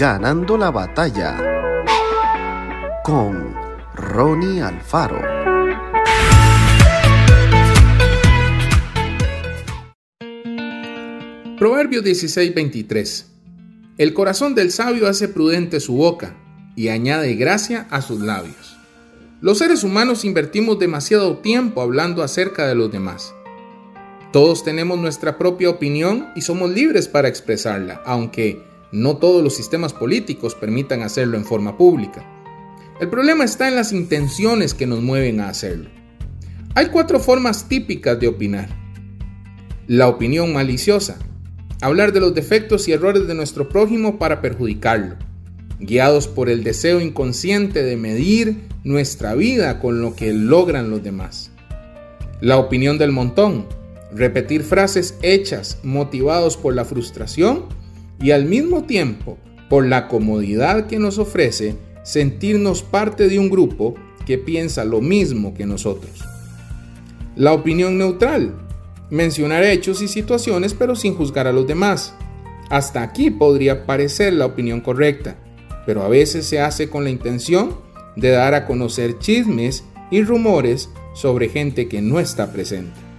Ganando la batalla con Ronnie Alfaro. Proverbio 16:23 El corazón del sabio hace prudente su boca y añade gracia a sus labios. Los seres humanos invertimos demasiado tiempo hablando acerca de los demás. Todos tenemos nuestra propia opinión y somos libres para expresarla, aunque no todos los sistemas políticos permitan hacerlo en forma pública. El problema está en las intenciones que nos mueven a hacerlo. Hay cuatro formas típicas de opinar. La opinión maliciosa. Hablar de los defectos y errores de nuestro prójimo para perjudicarlo, guiados por el deseo inconsciente de medir nuestra vida con lo que logran los demás. La opinión del montón repetir frases hechas motivados por la frustración y al mismo tiempo por la comodidad que nos ofrece sentirnos parte de un grupo que piensa lo mismo que nosotros. La opinión neutral, mencionar hechos y situaciones pero sin juzgar a los demás. Hasta aquí podría parecer la opinión correcta, pero a veces se hace con la intención de dar a conocer chismes y rumores sobre gente que no está presente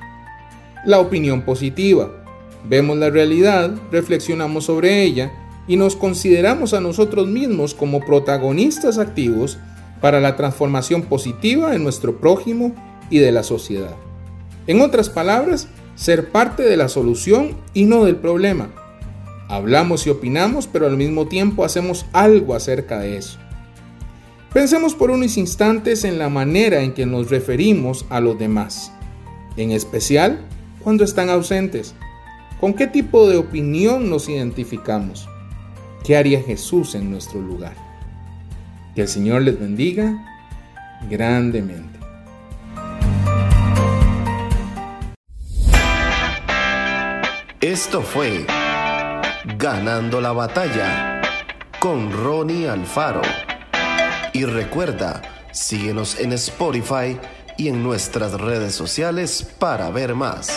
la opinión positiva. Vemos la realidad, reflexionamos sobre ella y nos consideramos a nosotros mismos como protagonistas activos para la transformación positiva de nuestro prójimo y de la sociedad. En otras palabras, ser parte de la solución y no del problema. Hablamos y opinamos, pero al mismo tiempo hacemos algo acerca de eso. Pensemos por unos instantes en la manera en que nos referimos a los demás, en especial cuando están ausentes? ¿Con qué tipo de opinión nos identificamos? ¿Qué haría Jesús en nuestro lugar? Que el Señor les bendiga grandemente. Esto fue Ganando la batalla con Ronnie Alfaro. Y recuerda, síguenos en Spotify y en nuestras redes sociales para ver más.